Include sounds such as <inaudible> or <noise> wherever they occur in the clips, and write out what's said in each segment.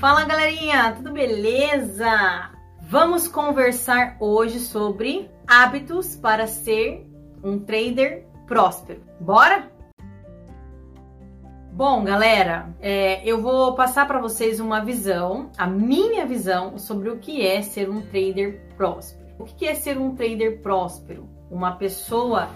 Fala galerinha, tudo beleza? Vamos conversar hoje sobre hábitos para ser um trader próspero. Bora? Bom, galera, é, eu vou passar para vocês uma visão, a minha visão sobre o que é ser um trader próspero. O que é ser um trader próspero? Uma pessoa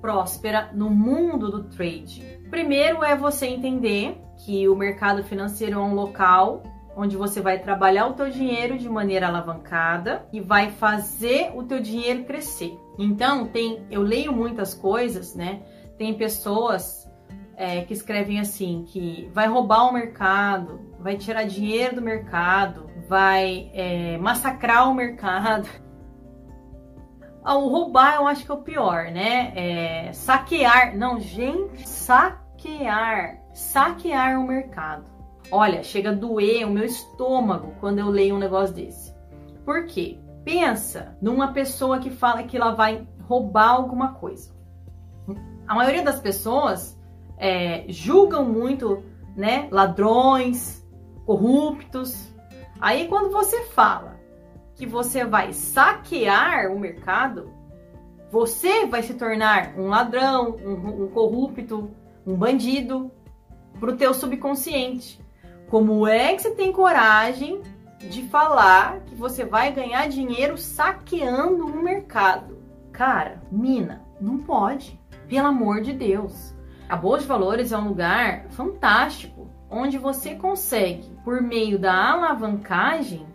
próspera no mundo do trade. Primeiro é você entender que o mercado financeiro é um local onde você vai trabalhar o teu dinheiro de maneira alavancada e vai fazer o teu dinheiro crescer. Então, tem, eu leio muitas coisas, né? Tem pessoas é, que escrevem assim que vai roubar o mercado, vai tirar dinheiro do mercado, vai é, massacrar o mercado. <laughs> Ah, o roubar eu acho que é o pior, né? É, saquear, não, gente, saquear, saquear o mercado. Olha, chega a doer o meu estômago quando eu leio um negócio desse. Por quê? Pensa numa pessoa que fala que ela vai roubar alguma coisa. A maioria das pessoas é, julgam muito, né, ladrões, corruptos. Aí quando você fala que você vai saquear o mercado, você vai se tornar um ladrão, um, um corrupto, um bandido para o teu subconsciente. Como é que você tem coragem de falar que você vai ganhar dinheiro saqueando um mercado? Cara, mina, não pode. Pelo amor de Deus. A Bolsa de Valores é um lugar fantástico, onde você consegue, por meio da alavancagem,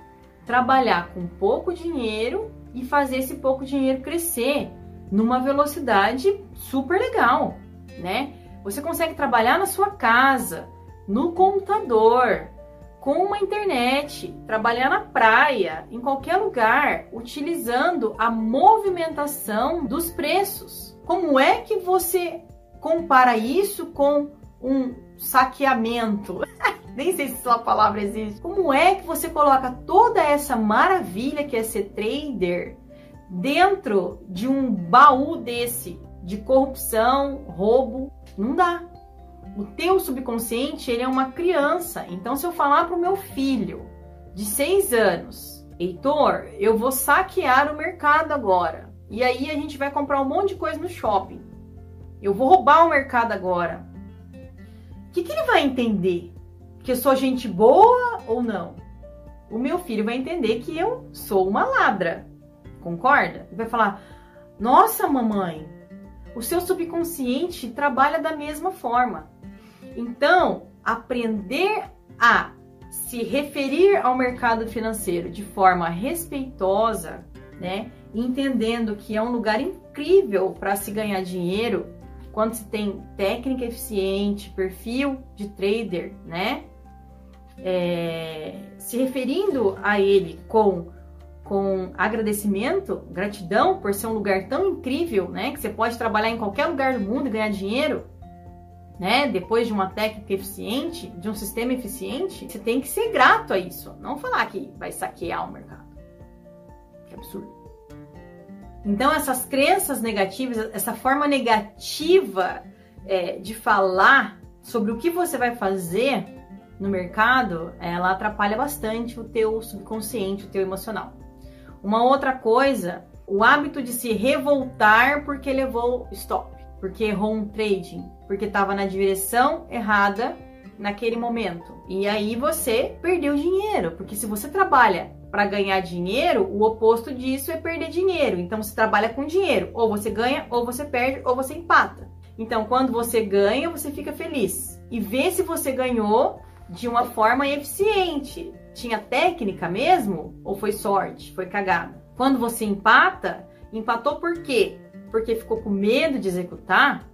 trabalhar com pouco dinheiro e fazer esse pouco dinheiro crescer numa velocidade super legal, né? Você consegue trabalhar na sua casa, no computador, com uma internet, trabalhar na praia, em qualquer lugar, utilizando a movimentação dos preços. Como é que você compara isso com um saqueamento? <laughs> Nem sei se essa palavra existe. Como é que você coloca toda essa maravilha que é ser trader dentro de um baú desse de corrupção, roubo? Não dá o teu subconsciente ele é uma criança. Então, se eu falar para o meu filho de seis anos, Heitor, eu vou saquear o mercado agora. E aí a gente vai comprar um monte de coisa no shopping. Eu vou roubar o mercado agora. O que, que ele vai entender? Que eu sou gente boa ou não? O meu filho vai entender que eu sou uma ladra. Concorda? Ele vai falar: Nossa, mamãe, o seu subconsciente trabalha da mesma forma. Então, aprender a se referir ao mercado financeiro de forma respeitosa, né, entendendo que é um lugar incrível para se ganhar dinheiro quando se tem técnica eficiente, perfil de trader, né, é, se referindo a ele com com agradecimento, gratidão por ser um lugar tão incrível, né, que você pode trabalhar em qualquer lugar do mundo e ganhar dinheiro né? Depois de uma técnica eficiente, de um sistema eficiente, você tem que ser grato a isso. Não falar que vai saquear o mercado. Que absurdo. Então, essas crenças negativas, essa forma negativa é, de falar sobre o que você vai fazer no mercado, ela atrapalha bastante o teu subconsciente, o teu emocional. Uma outra coisa, o hábito de se revoltar porque levou stop porque errou um trading, porque estava na direção errada naquele momento. E aí você perdeu dinheiro, porque se você trabalha para ganhar dinheiro, o oposto disso é perder dinheiro. Então você trabalha com dinheiro, ou você ganha, ou você perde, ou você empata. Então quando você ganha, você fica feliz e vê se você ganhou de uma forma eficiente. Tinha técnica mesmo ou foi sorte, foi cagada? Quando você empata, empatou por quê? Porque ficou com medo de executar,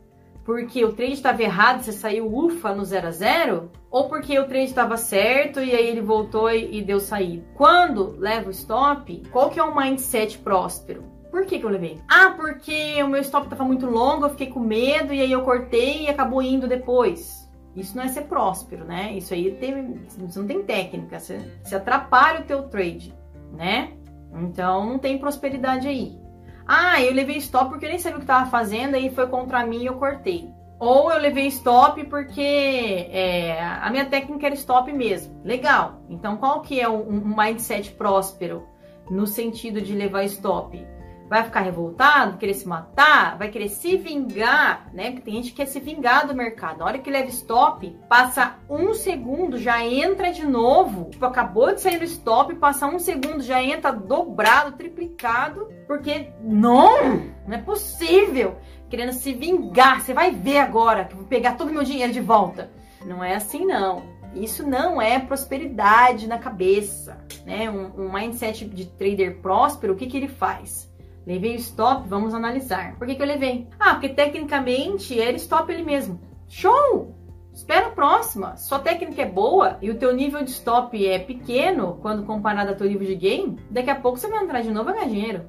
porque o trade estava errado, você saiu ufa no 0 a 0, ou porque o trade estava certo e aí ele voltou e, deu saída. Quando leva o stop, qual que é o mindset próspero? Por que, que eu levei? Ah, porque o meu stop estava muito longo, eu fiquei com medo e aí eu cortei e acabou indo depois. Isso não é ser próspero, né? Isso aí tem, você não tem técnica, você, você atrapalha o teu trade, né? Então não tem prosperidade aí. Ah, eu levei stop porque eu nem sabia o que estava fazendo, aí foi contra mim e eu cortei. Ou eu levei stop porque é, a minha técnica era stop mesmo. Legal. Então, qual que é um, um mindset próspero no sentido de levar stop? Vai ficar revoltado, querer se matar, vai querer se vingar, né? Porque tem gente que quer se vingar do mercado. Na hora que leva stop, passa um segundo, já entra de novo. Tipo, acabou de sair do stop, passa um segundo, já entra dobrado, triplicado, porque não, não é possível. Querendo se vingar, você vai ver agora que vou pegar todo o meu dinheiro de volta. Não é assim, não. Isso não é prosperidade na cabeça, né? Um, um mindset de trader próspero, o que, que ele faz? Levei o stop, vamos analisar. Por que, que eu levei? Ah, porque tecnicamente era stop ele mesmo. Show! Espera a próxima. Sua técnica é boa e o teu nível de stop é pequeno quando comparado ao teu nível de game, daqui a pouco você vai entrar de novo e ganhar dinheiro.